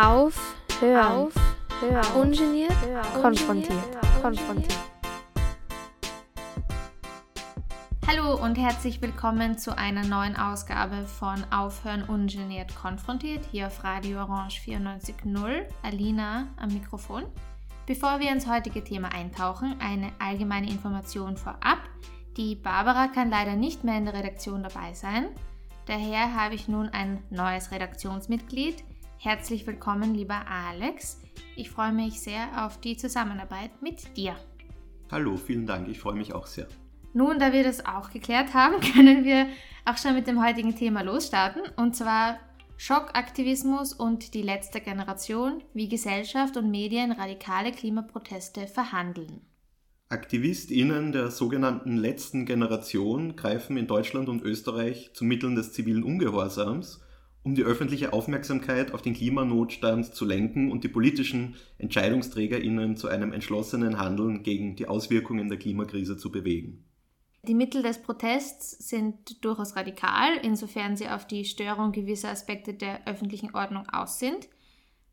Auf, hören, auf, hören. ungeniert, hören. konfrontiert, konfrontiert. Hallo und herzlich willkommen zu einer neuen Ausgabe von Aufhören ungeniert konfrontiert hier auf Radio Orange 94.0. Alina am Mikrofon. Bevor wir ins heutige Thema eintauchen, eine allgemeine Information vorab. Die Barbara kann leider nicht mehr in der Redaktion dabei sein. Daher habe ich nun ein neues Redaktionsmitglied. Herzlich willkommen, lieber Alex. Ich freue mich sehr auf die Zusammenarbeit mit dir. Hallo, vielen Dank. Ich freue mich auch sehr. Nun, da wir das auch geklärt haben, können wir auch schon mit dem heutigen Thema losstarten. Und zwar Schockaktivismus und die letzte Generation, wie Gesellschaft und Medien radikale Klimaproteste verhandeln. AktivistInnen der sogenannten letzten Generation greifen in Deutschland und Österreich zu Mitteln des zivilen Ungehorsams um die öffentliche Aufmerksamkeit auf den Klimanotstand zu lenken und die politischen EntscheidungsträgerInnen zu einem entschlossenen Handeln gegen die Auswirkungen der Klimakrise zu bewegen. Die Mittel des Protests sind durchaus radikal, insofern sie auf die Störung gewisser Aspekte der öffentlichen Ordnung aus sind.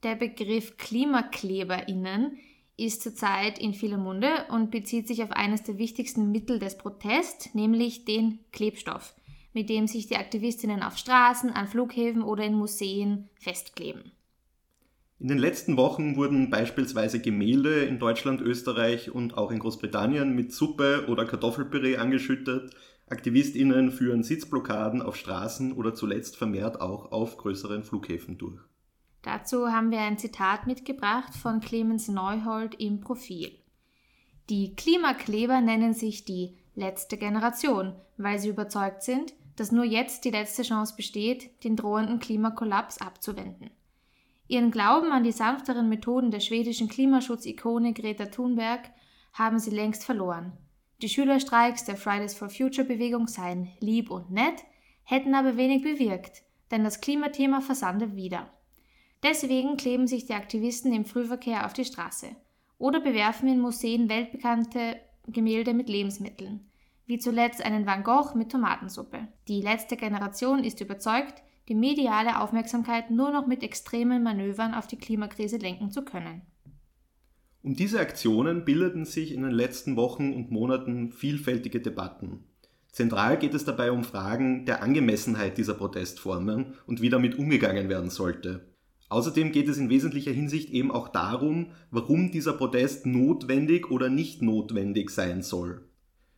Der Begriff KlimakleberInnen ist zurzeit in vieler Munde und bezieht sich auf eines der wichtigsten Mittel des Protests, nämlich den Klebstoff mit dem sich die Aktivistinnen auf Straßen, an Flughäfen oder in Museen festkleben. In den letzten Wochen wurden beispielsweise Gemälde in Deutschland, Österreich und auch in Großbritannien mit Suppe oder Kartoffelpüree angeschüttet. Aktivistinnen führen Sitzblockaden auf Straßen oder zuletzt vermehrt auch auf größeren Flughäfen durch. Dazu haben wir ein Zitat mitgebracht von Clemens Neuhold im Profil. Die Klimakleber nennen sich die letzte Generation, weil sie überzeugt sind, dass nur jetzt die letzte Chance besteht, den drohenden Klimakollaps abzuwenden. Ihren Glauben an die sanfteren Methoden der schwedischen Klimaschutzikone Greta Thunberg haben sie längst verloren. Die Schülerstreiks der Fridays for Future Bewegung seien lieb und nett, hätten aber wenig bewirkt, denn das Klimathema versande wieder. Deswegen kleben sich die Aktivisten im Frühverkehr auf die Straße oder bewerfen in Museen weltbekannte Gemälde mit Lebensmitteln wie zuletzt einen Van Gogh mit Tomatensuppe. Die letzte Generation ist überzeugt, die mediale Aufmerksamkeit nur noch mit extremen Manövern auf die Klimakrise lenken zu können. Um diese Aktionen bildeten sich in den letzten Wochen und Monaten vielfältige Debatten. Zentral geht es dabei um Fragen der Angemessenheit dieser Protestformen und wie damit umgegangen werden sollte. Außerdem geht es in wesentlicher Hinsicht eben auch darum, warum dieser Protest notwendig oder nicht notwendig sein soll.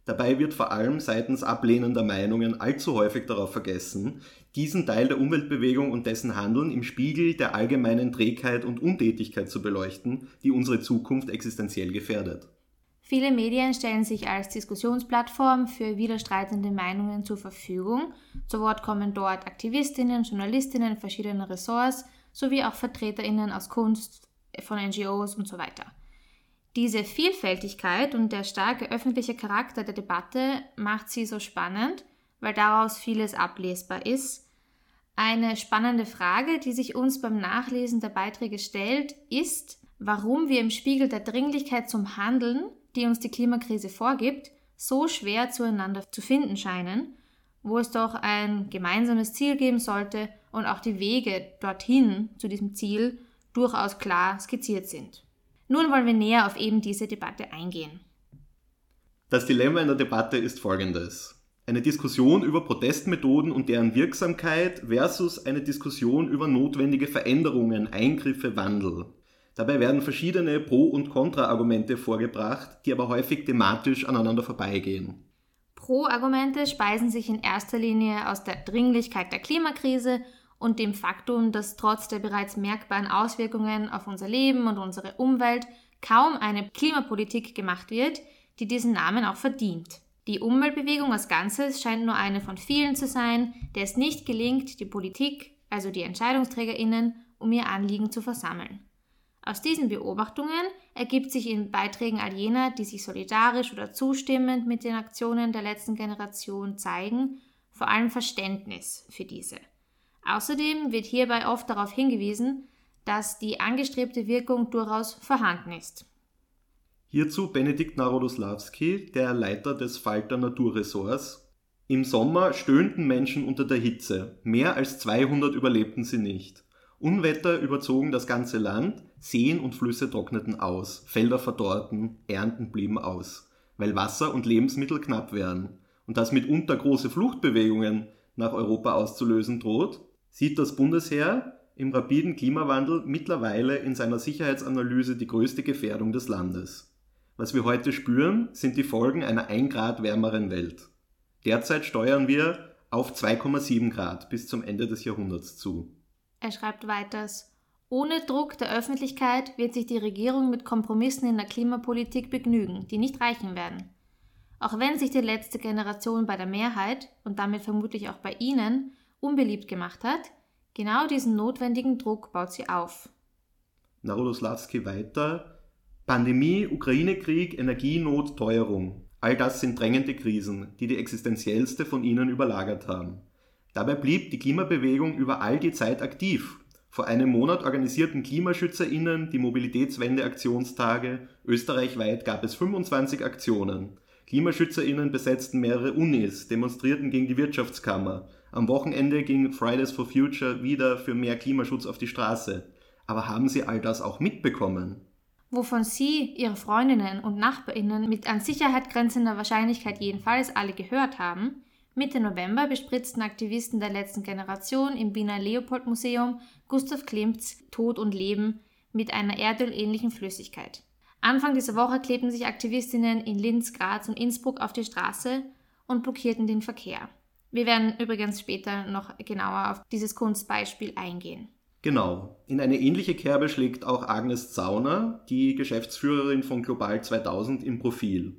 Dabei wird vor allem seitens ablehnender Meinungen allzu häufig darauf vergessen, diesen Teil der Umweltbewegung und dessen Handeln im Spiegel der allgemeinen Trägheit und Untätigkeit zu beleuchten, die unsere Zukunft existenziell gefährdet. Viele Medien stellen sich als Diskussionsplattform für widerstreitende Meinungen zur Verfügung. Zu Wort kommen dort Aktivistinnen, Journalistinnen verschiedener Ressorts sowie auch Vertreterinnen aus Kunst, von NGOs und so weiter. Diese Vielfältigkeit und der starke öffentliche Charakter der Debatte macht sie so spannend, weil daraus vieles ablesbar ist. Eine spannende Frage, die sich uns beim Nachlesen der Beiträge stellt, ist, warum wir im Spiegel der Dringlichkeit zum Handeln, die uns die Klimakrise vorgibt, so schwer zueinander zu finden scheinen, wo es doch ein gemeinsames Ziel geben sollte und auch die Wege dorthin zu diesem Ziel durchaus klar skizziert sind. Nun wollen wir näher auf eben diese Debatte eingehen. Das Dilemma in der Debatte ist folgendes. Eine Diskussion über Protestmethoden und deren Wirksamkeit versus eine Diskussion über notwendige Veränderungen, Eingriffe, Wandel. Dabei werden verschiedene Pro- und Kontra-Argumente vorgebracht, die aber häufig thematisch aneinander vorbeigehen. Pro-Argumente speisen sich in erster Linie aus der Dringlichkeit der Klimakrise und dem Faktum, dass trotz der bereits merkbaren Auswirkungen auf unser Leben und unsere Umwelt kaum eine Klimapolitik gemacht wird, die diesen Namen auch verdient. Die Umweltbewegung als Ganzes scheint nur eine von vielen zu sein, der es nicht gelingt, die Politik, also die Entscheidungsträgerinnen, um ihr Anliegen zu versammeln. Aus diesen Beobachtungen ergibt sich in Beiträgen all jener, die sich solidarisch oder zustimmend mit den Aktionen der letzten Generation zeigen, vor allem Verständnis für diese. Außerdem wird hierbei oft darauf hingewiesen, dass die angestrebte Wirkung durchaus vorhanden ist. Hierzu Benedikt Narodoslawski, der Leiter des Falter Naturressorts. Im Sommer stöhnten Menschen unter der Hitze. Mehr als 200 überlebten sie nicht. Unwetter überzogen das ganze Land, Seen und Flüsse trockneten aus, Felder verdorrten, Ernten blieben aus, weil Wasser und Lebensmittel knapp wären. Und das mitunter große Fluchtbewegungen nach Europa auszulösen droht, sieht das Bundesheer im rapiden Klimawandel mittlerweile in seiner Sicherheitsanalyse die größte Gefährdung des Landes. Was wir heute spüren, sind die Folgen einer 1 Grad wärmeren Welt. Derzeit steuern wir auf 2,7 Grad bis zum Ende des Jahrhunderts zu. Er schreibt weiters, ohne Druck der Öffentlichkeit wird sich die Regierung mit Kompromissen in der Klimapolitik begnügen, die nicht reichen werden. Auch wenn sich die letzte Generation bei der Mehrheit und damit vermutlich auch bei Ihnen unbeliebt gemacht hat, genau diesen notwendigen Druck baut sie auf. Narodoslawski weiter. Pandemie, Ukraine-Krieg, Energienot, Teuerung. All das sind drängende Krisen, die die existenziellste von ihnen überlagert haben. Dabei blieb die Klimabewegung über all die Zeit aktiv. Vor einem Monat organisierten KlimaschützerInnen die Mobilitätswende-Aktionstage. Österreichweit gab es 25 Aktionen. KlimaschützerInnen besetzten mehrere Unis, demonstrierten gegen die Wirtschaftskammer. Am Wochenende ging Fridays for Future wieder für mehr Klimaschutz auf die Straße. Aber haben Sie all das auch mitbekommen? Wovon Sie, Ihre Freundinnen und NachbarInnen mit an Sicherheit grenzender Wahrscheinlichkeit jedenfalls alle gehört haben, Mitte November bespritzten Aktivisten der letzten Generation im Wiener Leopold-Museum Gustav Klimts Tod und Leben mit einer erdölähnlichen Flüssigkeit. Anfang dieser Woche klebten sich Aktivistinnen in Linz, Graz und Innsbruck auf die Straße und blockierten den Verkehr. Wir werden übrigens später noch genauer auf dieses Kunstbeispiel eingehen. Genau. In eine ähnliche Kerbe schlägt auch Agnes Zauner, die Geschäftsführerin von Global 2000 im Profil.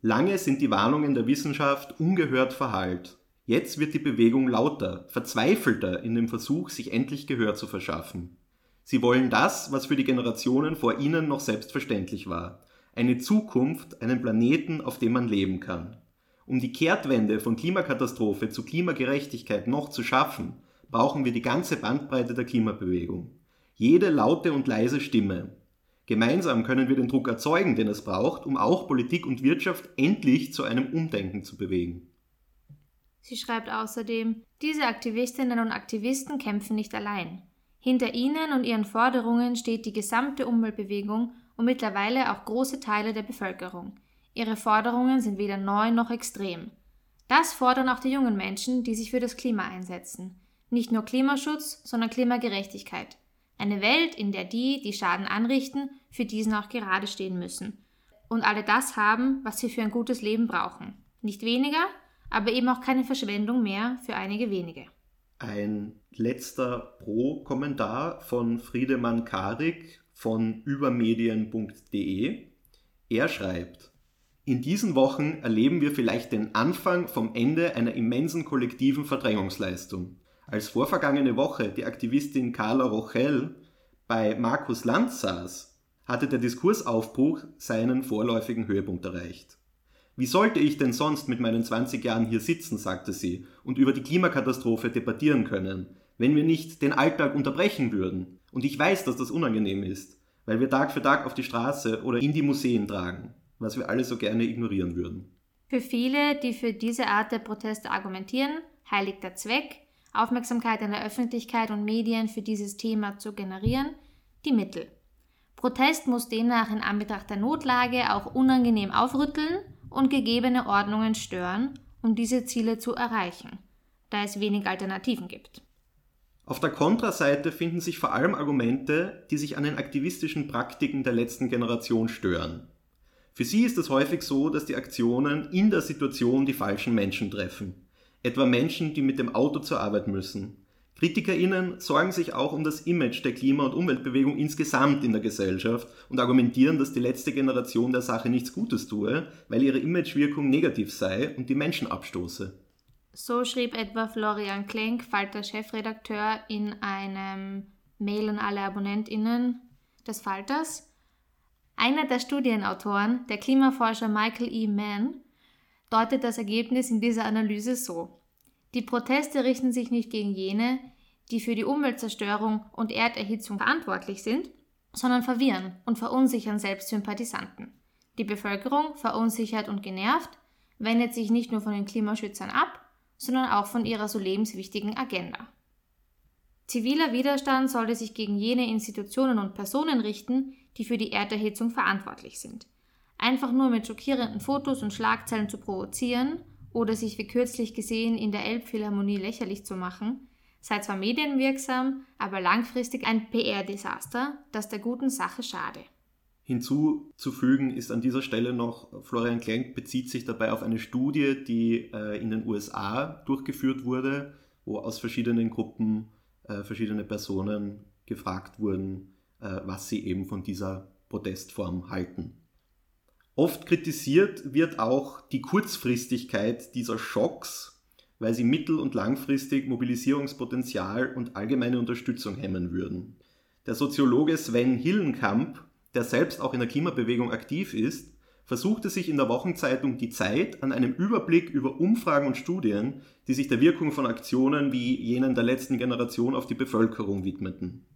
Lange sind die Warnungen der Wissenschaft ungehört verhallt. Jetzt wird die Bewegung lauter, verzweifelter in dem Versuch, sich endlich Gehör zu verschaffen. Sie wollen das, was für die Generationen vor ihnen noch selbstverständlich war. Eine Zukunft, einen Planeten, auf dem man leben kann. Um die Kehrtwende von Klimakatastrophe zu Klimagerechtigkeit noch zu schaffen, brauchen wir die ganze Bandbreite der Klimabewegung. Jede laute und leise Stimme, Gemeinsam können wir den Druck erzeugen, den es braucht, um auch Politik und Wirtschaft endlich zu einem Umdenken zu bewegen. Sie schreibt außerdem, diese Aktivistinnen und Aktivisten kämpfen nicht allein. Hinter ihnen und ihren Forderungen steht die gesamte Umweltbewegung und mittlerweile auch große Teile der Bevölkerung. Ihre Forderungen sind weder neu noch extrem. Das fordern auch die jungen Menschen, die sich für das Klima einsetzen. Nicht nur Klimaschutz, sondern Klimagerechtigkeit. Eine Welt, in der die, die Schaden anrichten, für diesen auch gerade stehen müssen. Und alle das haben, was sie für ein gutes Leben brauchen. Nicht weniger, aber eben auch keine Verschwendung mehr für einige wenige. Ein letzter Pro-Kommentar von Friedemann Karik von übermedien.de. Er schreibt, in diesen Wochen erleben wir vielleicht den Anfang vom Ende einer immensen kollektiven Verdrängungsleistung. Als vorvergangene Woche die Aktivistin Carla Rochel bei Markus Lanz saß, hatte der Diskursaufbruch seinen vorläufigen Höhepunkt erreicht. Wie sollte ich denn sonst mit meinen 20 Jahren hier sitzen, sagte sie, und über die Klimakatastrophe debattieren können, wenn wir nicht den Alltag unterbrechen würden? Und ich weiß, dass das unangenehm ist, weil wir Tag für Tag auf die Straße oder in die Museen tragen, was wir alle so gerne ignorieren würden. Für viele, die für diese Art der Proteste argumentieren, heiligt der Zweck, Aufmerksamkeit in der Öffentlichkeit und Medien für dieses Thema zu generieren, die Mittel. Protest muss demnach in Anbetracht der Notlage auch unangenehm aufrütteln und gegebene Ordnungen stören, um diese Ziele zu erreichen, da es wenig Alternativen gibt. Auf der Kontraseite finden sich vor allem Argumente, die sich an den aktivistischen Praktiken der letzten Generation stören. Für sie ist es häufig so, dass die Aktionen in der Situation die falschen Menschen treffen etwa Menschen, die mit dem Auto zur Arbeit müssen. KritikerInnen sorgen sich auch um das Image der Klima- und Umweltbewegung insgesamt in der Gesellschaft und argumentieren, dass die letzte Generation der Sache nichts Gutes tue, weil ihre Imagewirkung negativ sei und die Menschen abstoße. So schrieb etwa Florian Klenk, Falter-Chefredakteur, in einem Mail an alle AbonnentInnen des Falters. Einer der Studienautoren, der Klimaforscher Michael E. Mann, deutet das Ergebnis in dieser Analyse so. Die Proteste richten sich nicht gegen jene, die für die Umweltzerstörung und Erderhitzung verantwortlich sind, sondern verwirren und verunsichern selbst Sympathisanten. Die Bevölkerung, verunsichert und genervt, wendet sich nicht nur von den Klimaschützern ab, sondern auch von ihrer so lebenswichtigen Agenda. Ziviler Widerstand sollte sich gegen jene Institutionen und Personen richten, die für die Erderhitzung verantwortlich sind. Einfach nur mit schockierenden Fotos und Schlagzeilen zu provozieren oder sich wie kürzlich gesehen in der Elbphilharmonie lächerlich zu machen, sei zwar medienwirksam, aber langfristig ein PR-Desaster, das der guten Sache schade. Hinzuzufügen ist an dieser Stelle noch, Florian Klenk bezieht sich dabei auf eine Studie, die äh, in den USA durchgeführt wurde, wo aus verschiedenen Gruppen äh, verschiedene Personen gefragt wurden, was sie eben von dieser Protestform halten. Oft kritisiert wird auch die Kurzfristigkeit dieser Schocks, weil sie mittel- und langfristig Mobilisierungspotenzial und allgemeine Unterstützung hemmen würden. Der Soziologe Sven Hillenkamp, der selbst auch in der Klimabewegung aktiv ist, versuchte sich in der Wochenzeitung Die Zeit an einem Überblick über Umfragen und Studien, die sich der Wirkung von Aktionen wie jenen der letzten Generation auf die Bevölkerung widmeten.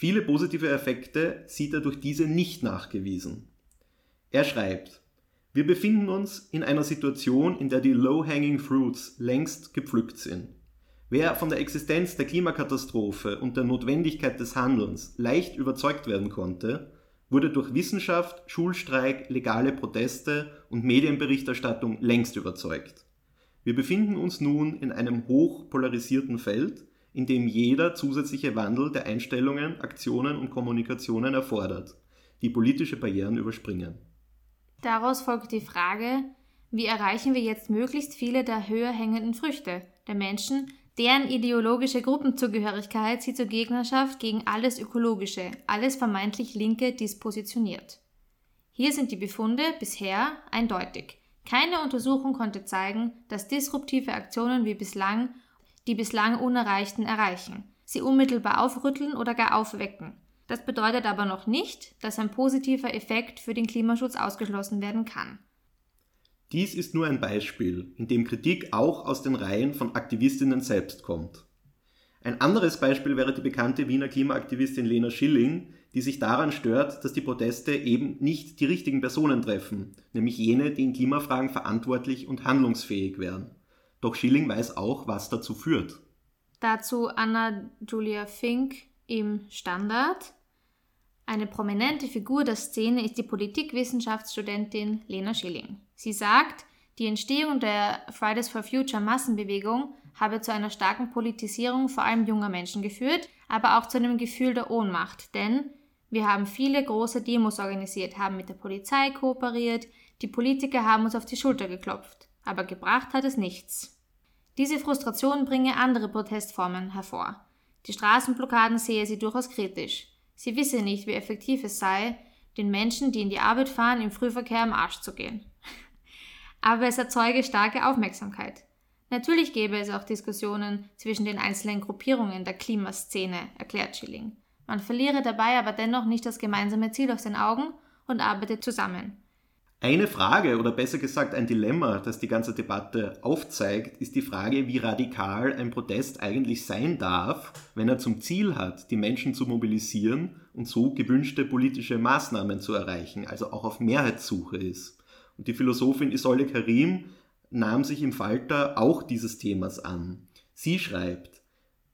Viele positive Effekte sieht er durch diese nicht nachgewiesen. Er schreibt, wir befinden uns in einer Situation, in der die low-hanging fruits längst gepflückt sind. Wer von der Existenz der Klimakatastrophe und der Notwendigkeit des Handelns leicht überzeugt werden konnte, wurde durch Wissenschaft, Schulstreik, legale Proteste und Medienberichterstattung längst überzeugt. Wir befinden uns nun in einem hoch polarisierten Feld, in dem jeder zusätzliche Wandel der Einstellungen, Aktionen und Kommunikationen erfordert, die politische Barrieren überspringen. Daraus folgt die Frage, wie erreichen wir jetzt möglichst viele der höher hängenden Früchte, der Menschen, deren ideologische Gruppenzugehörigkeit sie zur Gegnerschaft gegen alles Ökologische, alles vermeintlich Linke dispositioniert. Hier sind die Befunde bisher eindeutig. Keine Untersuchung konnte zeigen, dass disruptive Aktionen wie bislang die bislang Unerreichten erreichen, sie unmittelbar aufrütteln oder gar aufwecken. Das bedeutet aber noch nicht, dass ein positiver Effekt für den Klimaschutz ausgeschlossen werden kann. Dies ist nur ein Beispiel, in dem Kritik auch aus den Reihen von Aktivistinnen selbst kommt. Ein anderes Beispiel wäre die bekannte Wiener Klimaaktivistin Lena Schilling, die sich daran stört, dass die Proteste eben nicht die richtigen Personen treffen, nämlich jene, die in Klimafragen verantwortlich und handlungsfähig wären. Doch Schilling weiß auch, was dazu führt. Dazu Anna Julia Fink im Standard. Eine prominente Figur der Szene ist die Politikwissenschaftsstudentin Lena Schilling. Sie sagt, die Entstehung der Fridays for Future Massenbewegung habe zu einer starken Politisierung vor allem junger Menschen geführt, aber auch zu einem Gefühl der Ohnmacht, denn wir haben viele große Demos organisiert, haben mit der Polizei kooperiert, die Politiker haben uns auf die Schulter geklopft, aber gebracht hat es nichts. Diese Frustration bringe andere Protestformen hervor. Die Straßenblockaden sehe sie durchaus kritisch. Sie wisse nicht, wie effektiv es sei, den Menschen, die in die Arbeit fahren, im Frühverkehr am Arsch zu gehen. Aber es erzeuge starke Aufmerksamkeit. Natürlich gäbe es auch Diskussionen zwischen den einzelnen Gruppierungen der Klimaszene, erklärt Schilling. Man verliere dabei aber dennoch nicht das gemeinsame Ziel aus den Augen und arbeitet zusammen. Eine Frage oder besser gesagt ein Dilemma, das die ganze Debatte aufzeigt, ist die Frage, wie radikal ein Protest eigentlich sein darf, wenn er zum Ziel hat, die Menschen zu mobilisieren und so gewünschte politische Maßnahmen zu erreichen, also auch auf Mehrheitssuche ist. Und die Philosophin Isolde Karim nahm sich im Falter auch dieses Themas an. Sie schreibt,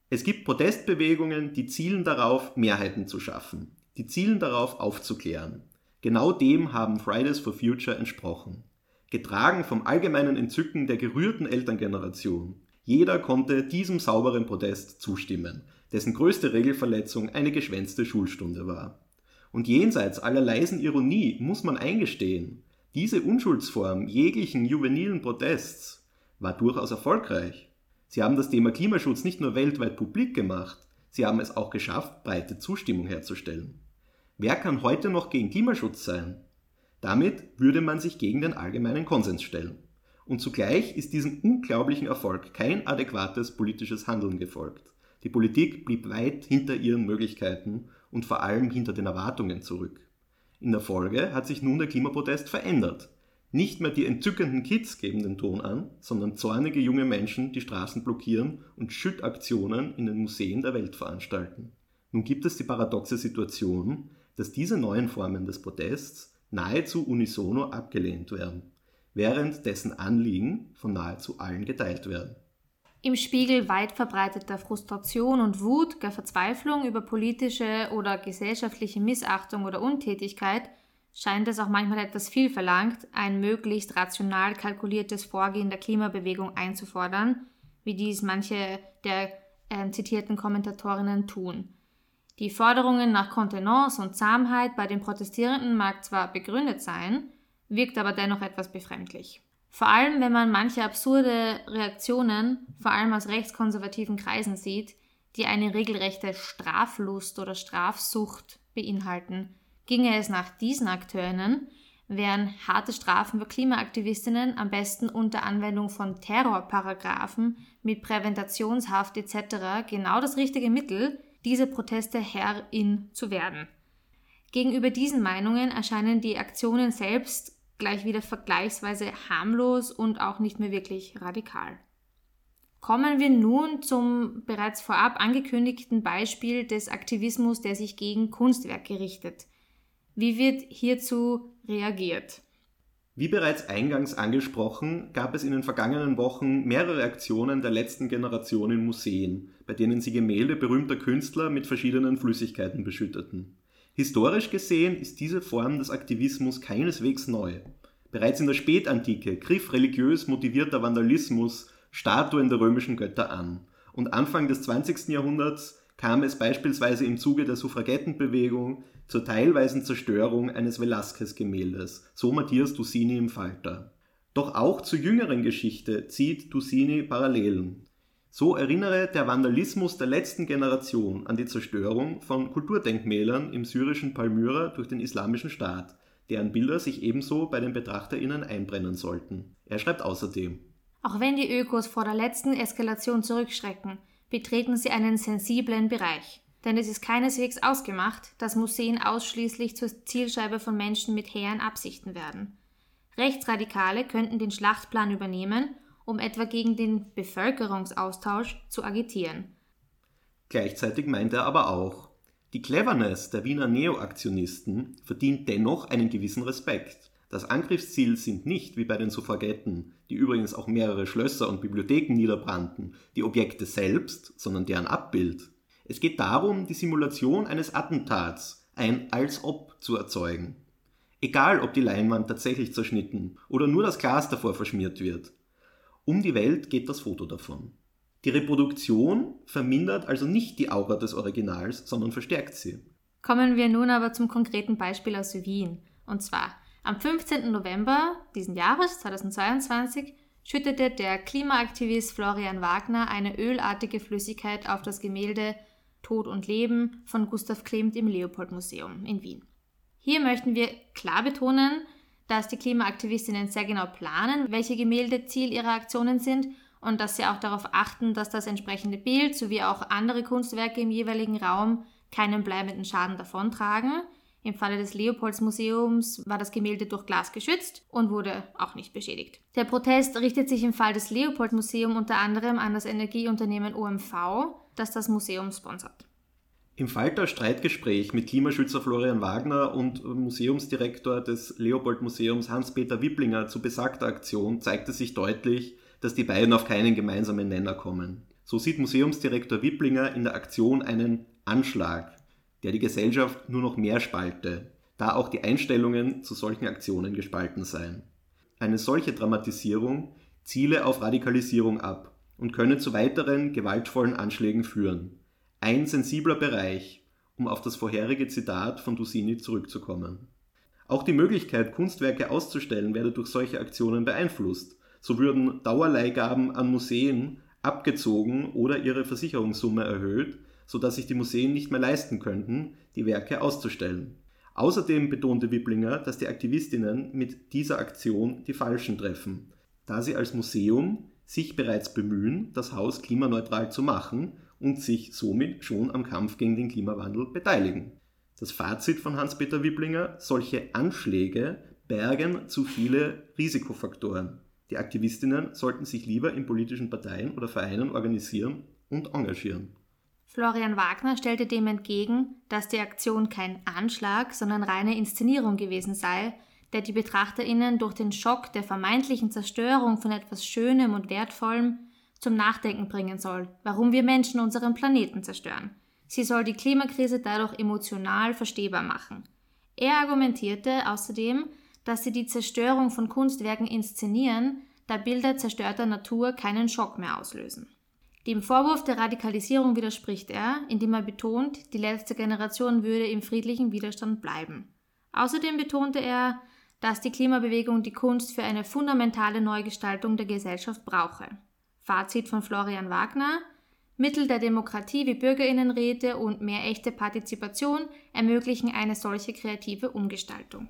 es gibt Protestbewegungen, die zielen darauf, Mehrheiten zu schaffen, die zielen darauf, aufzuklären. Genau dem haben Fridays for Future entsprochen. Getragen vom allgemeinen Entzücken der gerührten Elterngeneration. Jeder konnte diesem sauberen Protest zustimmen, dessen größte Regelverletzung eine geschwänzte Schulstunde war. Und jenseits aller leisen Ironie muss man eingestehen, diese Unschuldsform jeglichen juvenilen Protests war durchaus erfolgreich. Sie haben das Thema Klimaschutz nicht nur weltweit publik gemacht, sie haben es auch geschafft, breite Zustimmung herzustellen. Wer kann heute noch gegen Klimaschutz sein? Damit würde man sich gegen den allgemeinen Konsens stellen. Und zugleich ist diesem unglaublichen Erfolg kein adäquates politisches Handeln gefolgt. Die Politik blieb weit hinter ihren Möglichkeiten und vor allem hinter den Erwartungen zurück. In der Folge hat sich nun der Klimaprotest verändert. Nicht mehr die entzückenden Kids geben den Ton an, sondern zornige junge Menschen, die Straßen blockieren und Schüttaktionen in den Museen der Welt veranstalten. Nun gibt es die paradoxe Situation, dass diese neuen Formen des Protests nahezu unisono abgelehnt werden, während dessen Anliegen von nahezu allen geteilt werden. Im Spiegel weit verbreiteter Frustration und Wut, gar Verzweiflung über politische oder gesellschaftliche Missachtung oder Untätigkeit scheint es auch manchmal etwas viel verlangt, ein möglichst rational kalkuliertes Vorgehen der Klimabewegung einzufordern, wie dies manche der äh, zitierten Kommentatorinnen tun. Die Forderungen nach Kontenance und Zahmheit bei den Protestierenden mag zwar begründet sein, wirkt aber dennoch etwas befremdlich. Vor allem, wenn man manche absurde Reaktionen, vor allem aus rechtskonservativen Kreisen sieht, die eine regelrechte Straflust oder Strafsucht beinhalten. Ginge es nach diesen Akteurinnen, wären harte Strafen für Klimaaktivistinnen am besten unter Anwendung von Terrorparagraphen mit Präventationshaft etc. genau das richtige Mittel, diese Proteste Herrin zu werden. Gegenüber diesen Meinungen erscheinen die Aktionen selbst gleich wieder vergleichsweise harmlos und auch nicht mehr wirklich radikal. Kommen wir nun zum bereits vorab angekündigten Beispiel des Aktivismus, der sich gegen Kunstwerke richtet. Wie wird hierzu reagiert? Wie bereits eingangs angesprochen, gab es in den vergangenen Wochen mehrere Aktionen der letzten Generation in Museen, bei denen sie Gemälde berühmter Künstler mit verschiedenen Flüssigkeiten beschütteten. Historisch gesehen ist diese Form des Aktivismus keineswegs neu. Bereits in der Spätantike griff religiös motivierter Vandalismus Statuen der römischen Götter an. Und Anfang des 20. Jahrhunderts kam es beispielsweise im Zuge der Suffragettenbewegung zur teilweisen Zerstörung eines Velázquez-Gemäldes, so Matthias Dussini im Falter. Doch auch zur jüngeren Geschichte zieht Dussini Parallelen. So erinnere der Vandalismus der letzten Generation an die Zerstörung von Kulturdenkmälern im syrischen Palmyra durch den Islamischen Staat, deren Bilder sich ebenso bei den BetrachterInnen einbrennen sollten. Er schreibt außerdem: Auch wenn die Ökos vor der letzten Eskalation zurückschrecken, betreten sie einen sensiblen Bereich denn es ist keineswegs ausgemacht, dass Museen ausschließlich zur Zielscheibe von Menschen mit hehren Absichten werden. Rechtsradikale könnten den Schlachtplan übernehmen, um etwa gegen den Bevölkerungsaustausch zu agitieren. Gleichzeitig meint er aber auch, die Cleverness der Wiener Neoaktionisten verdient dennoch einen gewissen Respekt. Das Angriffsziel sind nicht, wie bei den Suffragetten, die übrigens auch mehrere Schlösser und Bibliotheken niederbrannten, die Objekte selbst, sondern deren Abbild. Es geht darum, die Simulation eines Attentats, ein als ob zu erzeugen. Egal, ob die Leinwand tatsächlich zerschnitten oder nur das Glas davor verschmiert wird. Um die Welt geht das Foto davon. Die Reproduktion vermindert also nicht die Aura des Originals, sondern verstärkt sie. Kommen wir nun aber zum konkreten Beispiel aus Wien. Und zwar am 15. November diesen Jahres, 2022, schüttete der Klimaaktivist Florian Wagner eine ölartige Flüssigkeit auf das Gemälde Tod und Leben von Gustav Klimt im Leopold-Museum in Wien. Hier möchten wir klar betonen, dass die Klimaaktivistinnen sehr genau planen, welche Gemälde Ziel ihrer Aktionen sind und dass sie auch darauf achten, dass das entsprechende Bild sowie auch andere Kunstwerke im jeweiligen Raum keinen bleibenden Schaden davontragen. Im Falle des Leopolds-Museums war das Gemälde durch Glas geschützt und wurde auch nicht beschädigt. Der Protest richtet sich im Fall des Leopold-Museums unter anderem an das Energieunternehmen OMV, das das Museum sponsert. Im Falter Streitgespräch mit Klimaschützer Florian Wagner und Museumsdirektor des Leopold-Museums Hans-Peter Wipplinger zu besagter Aktion zeigte sich deutlich, dass die beiden auf keinen gemeinsamen Nenner kommen. So sieht Museumsdirektor Wipplinger in der Aktion einen Anschlag der die Gesellschaft nur noch mehr spalte, da auch die Einstellungen zu solchen Aktionen gespalten seien. Eine solche Dramatisierung ziele auf Radikalisierung ab und könne zu weiteren gewaltvollen Anschlägen führen. Ein sensibler Bereich, um auf das vorherige Zitat von Dussini zurückzukommen. Auch die Möglichkeit, Kunstwerke auszustellen, werde durch solche Aktionen beeinflusst. So würden Dauerleihgaben an Museen abgezogen oder ihre Versicherungssumme erhöht, sodass sich die Museen nicht mehr leisten könnten, die Werke auszustellen. Außerdem betonte Wipplinger, dass die Aktivistinnen mit dieser Aktion die Falschen treffen, da sie als Museum sich bereits bemühen, das Haus klimaneutral zu machen und sich somit schon am Kampf gegen den Klimawandel beteiligen. Das Fazit von Hans-Peter Wipplinger, solche Anschläge bergen zu viele Risikofaktoren. Die Aktivistinnen sollten sich lieber in politischen Parteien oder Vereinen organisieren und engagieren. Florian Wagner stellte dem entgegen, dass die Aktion kein Anschlag, sondern reine Inszenierung gewesen sei, der die Betrachterinnen durch den Schock der vermeintlichen Zerstörung von etwas Schönem und Wertvollem zum Nachdenken bringen soll, warum wir Menschen unseren Planeten zerstören. Sie soll die Klimakrise dadurch emotional verstehbar machen. Er argumentierte außerdem, dass sie die Zerstörung von Kunstwerken inszenieren, da Bilder zerstörter Natur keinen Schock mehr auslösen. Dem Vorwurf der Radikalisierung widerspricht er, indem er betont, die letzte Generation würde im friedlichen Widerstand bleiben. Außerdem betonte er, dass die Klimabewegung die Kunst für eine fundamentale Neugestaltung der Gesellschaft brauche. Fazit von Florian Wagner Mittel der Demokratie wie Bürgerinnenräte und mehr echte Partizipation ermöglichen eine solche kreative Umgestaltung.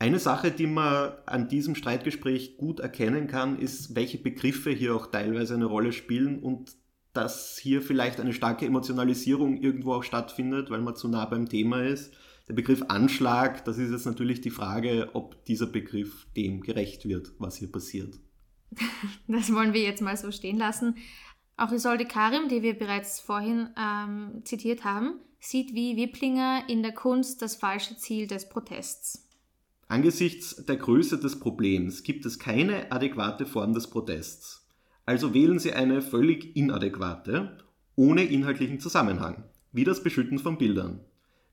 Eine Sache, die man an diesem Streitgespräch gut erkennen kann, ist, welche Begriffe hier auch teilweise eine Rolle spielen und dass hier vielleicht eine starke Emotionalisierung irgendwo auch stattfindet, weil man zu nah beim Thema ist. Der Begriff Anschlag, das ist jetzt natürlich die Frage, ob dieser Begriff dem gerecht wird, was hier passiert. Das wollen wir jetzt mal so stehen lassen. Auch Isolde Karim, die wir bereits vorhin ähm, zitiert haben, sieht wie Wiplinger in der Kunst das falsche Ziel des Protests. Angesichts der Größe des Problems gibt es keine adäquate Form des Protests. Also wählen Sie eine völlig inadäquate, ohne inhaltlichen Zusammenhang, wie das Beschütten von Bildern.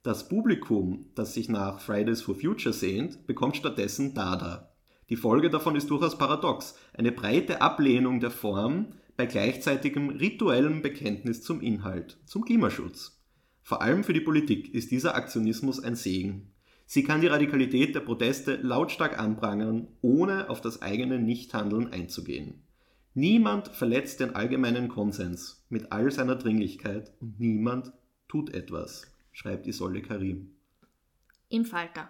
Das Publikum, das sich nach Fridays for Future sehnt, bekommt stattdessen Dada. Die Folge davon ist durchaus paradox, eine breite Ablehnung der Form bei gleichzeitigem rituellem Bekenntnis zum Inhalt, zum Klimaschutz. Vor allem für die Politik ist dieser Aktionismus ein Segen. Sie kann die Radikalität der Proteste lautstark anprangern, ohne auf das eigene Nichthandeln einzugehen. Niemand verletzt den allgemeinen Konsens mit all seiner Dringlichkeit und niemand tut etwas, schreibt Isolde Karim. Im Falter.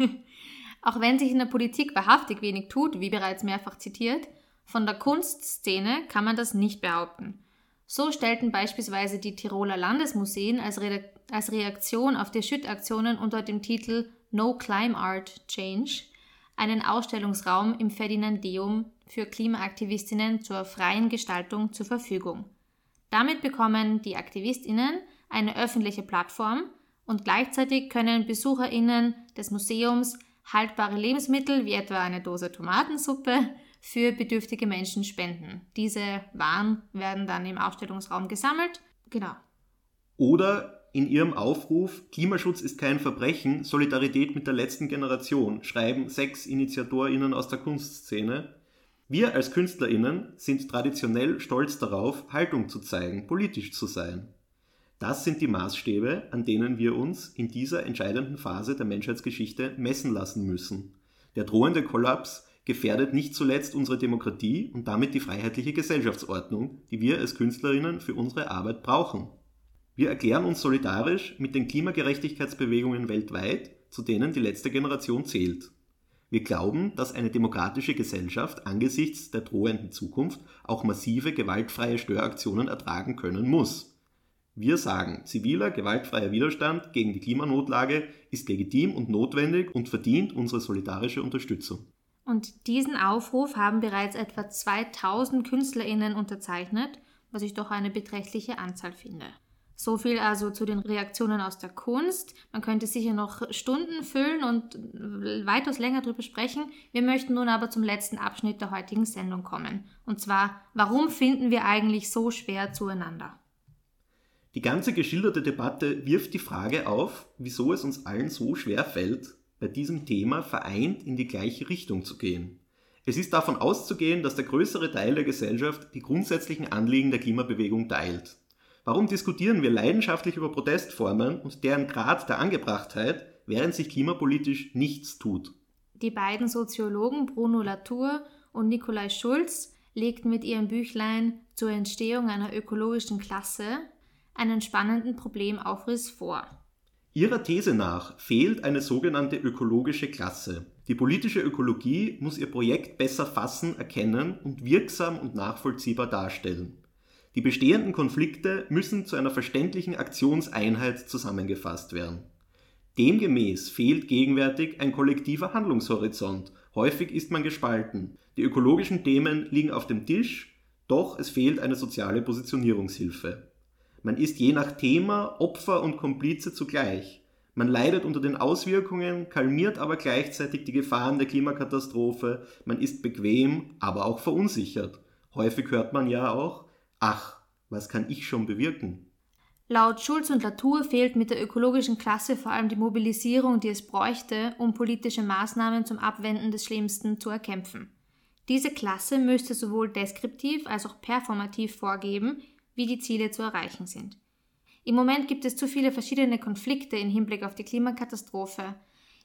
Auch wenn sich in der Politik wahrhaftig wenig tut, wie bereits mehrfach zitiert, von der Kunstszene kann man das nicht behaupten. So stellten beispielsweise die Tiroler Landesmuseen als, Re als Reaktion auf die Schüttaktionen unter dem Titel No Climb Art Change einen Ausstellungsraum im Ferdinandeum für Klimaaktivistinnen zur freien Gestaltung zur Verfügung. Damit bekommen die Aktivistinnen eine öffentliche Plattform und gleichzeitig können Besucherinnen des Museums haltbare Lebensmittel wie etwa eine Dose Tomatensuppe für bedürftige Menschen spenden. Diese Waren werden dann im Ausstellungsraum gesammelt. Genau. Oder in ihrem Aufruf Klimaschutz ist kein Verbrechen, Solidarität mit der letzten Generation schreiben sechs Initiatorinnen aus der Kunstszene. Wir als Künstlerinnen sind traditionell stolz darauf, Haltung zu zeigen, politisch zu sein. Das sind die Maßstäbe, an denen wir uns in dieser entscheidenden Phase der Menschheitsgeschichte messen lassen müssen. Der drohende Kollaps gefährdet nicht zuletzt unsere Demokratie und damit die freiheitliche Gesellschaftsordnung, die wir als Künstlerinnen für unsere Arbeit brauchen. Wir erklären uns solidarisch mit den Klimagerechtigkeitsbewegungen weltweit, zu denen die letzte Generation zählt. Wir glauben, dass eine demokratische Gesellschaft angesichts der drohenden Zukunft auch massive gewaltfreie Störaktionen ertragen können muss. Wir sagen, ziviler, gewaltfreier Widerstand gegen die Klimanotlage ist legitim und notwendig und verdient unsere solidarische Unterstützung. Und diesen Aufruf haben bereits etwa 2000 KünstlerInnen unterzeichnet, was ich doch eine beträchtliche Anzahl finde. So viel also zu den Reaktionen aus der Kunst. Man könnte sicher noch Stunden füllen und weitaus länger darüber sprechen. Wir möchten nun aber zum letzten Abschnitt der heutigen Sendung kommen. Und zwar, warum finden wir eigentlich so schwer zueinander? Die ganze geschilderte Debatte wirft die Frage auf, wieso es uns allen so schwer fällt, bei diesem Thema vereint in die gleiche Richtung zu gehen. Es ist davon auszugehen, dass der größere Teil der Gesellschaft die grundsätzlichen Anliegen der Klimabewegung teilt. Warum diskutieren wir leidenschaftlich über Protestformen und deren Grad der Angebrachtheit, während sich klimapolitisch nichts tut? Die beiden Soziologen Bruno Latour und Nikolai Schulz legten mit ihrem Büchlein zur Entstehung einer ökologischen Klasse einen spannenden Problemaufriss vor. Ihrer These nach fehlt eine sogenannte ökologische Klasse. Die politische Ökologie muss ihr Projekt besser fassen, erkennen und wirksam und nachvollziehbar darstellen. Die bestehenden Konflikte müssen zu einer verständlichen Aktionseinheit zusammengefasst werden. Demgemäß fehlt gegenwärtig ein kollektiver Handlungshorizont. Häufig ist man gespalten. Die ökologischen Themen liegen auf dem Tisch, doch es fehlt eine soziale Positionierungshilfe. Man ist je nach Thema Opfer und Komplize zugleich. Man leidet unter den Auswirkungen, kalmiert aber gleichzeitig die Gefahren der Klimakatastrophe, man ist bequem, aber auch verunsichert. Häufig hört man ja auch, ach, was kann ich schon bewirken? Laut Schulz und Latour fehlt mit der ökologischen Klasse vor allem die Mobilisierung, die es bräuchte, um politische Maßnahmen zum Abwenden des Schlimmsten zu erkämpfen. Diese Klasse müsste sowohl deskriptiv als auch performativ vorgeben, wie die Ziele zu erreichen sind. Im Moment gibt es zu viele verschiedene Konflikte im Hinblick auf die Klimakatastrophe,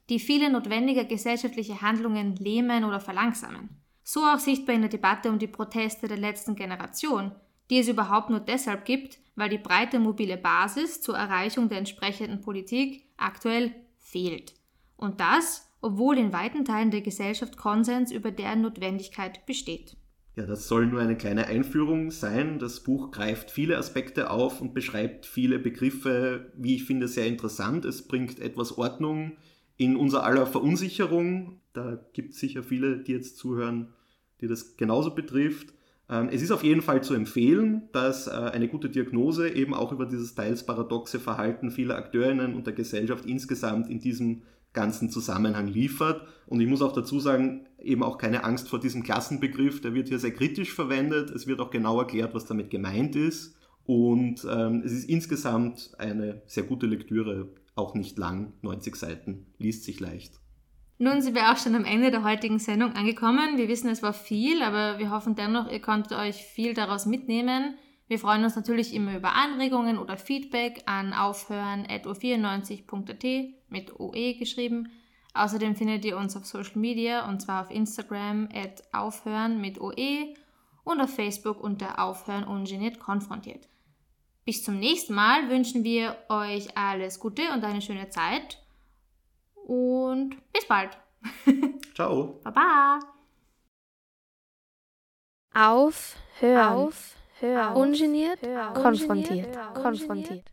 die viele notwendige gesellschaftliche Handlungen lähmen oder verlangsamen. So auch sichtbar in der Debatte um die Proteste der letzten Generation, die es überhaupt nur deshalb gibt, weil die breite mobile Basis zur Erreichung der entsprechenden Politik aktuell fehlt. Und das, obwohl in weiten Teilen der Gesellschaft Konsens über deren Notwendigkeit besteht. Ja, das soll nur eine kleine Einführung sein. Das Buch greift viele Aspekte auf und beschreibt viele Begriffe, wie ich finde, sehr interessant. Es bringt etwas Ordnung in unser aller Verunsicherung. Da gibt es sicher viele, die jetzt zuhören, die das genauso betrifft. Ähm, es ist auf jeden Fall zu empfehlen, dass äh, eine gute Diagnose eben auch über dieses teils paradoxe Verhalten vieler Akteurinnen und der Gesellschaft insgesamt in diesem ganzen Zusammenhang liefert. Und ich muss auch dazu sagen, eben auch keine Angst vor diesem Klassenbegriff, der wird hier sehr kritisch verwendet. Es wird auch genau erklärt, was damit gemeint ist. Und ähm, es ist insgesamt eine sehr gute Lektüre, auch nicht lang, 90 Seiten, liest sich leicht. Nun sind wir auch schon am Ende der heutigen Sendung angekommen. Wir wissen, es war viel, aber wir hoffen dennoch, ihr konntet euch viel daraus mitnehmen. Wir freuen uns natürlich immer über Anregungen oder Feedback an aufhören.o94.at mit OE geschrieben. Außerdem findet ihr uns auf Social Media und zwar auf Instagram at aufhören mit OE und auf Facebook unter Aufhören ungeniert konfrontiert. Bis zum nächsten Mal wünschen wir euch alles Gute und eine schöne Zeit und bis bald. Ciao. Baba. Auf, hör auf, hör, ungeniert, konfrontiert, konfrontiert.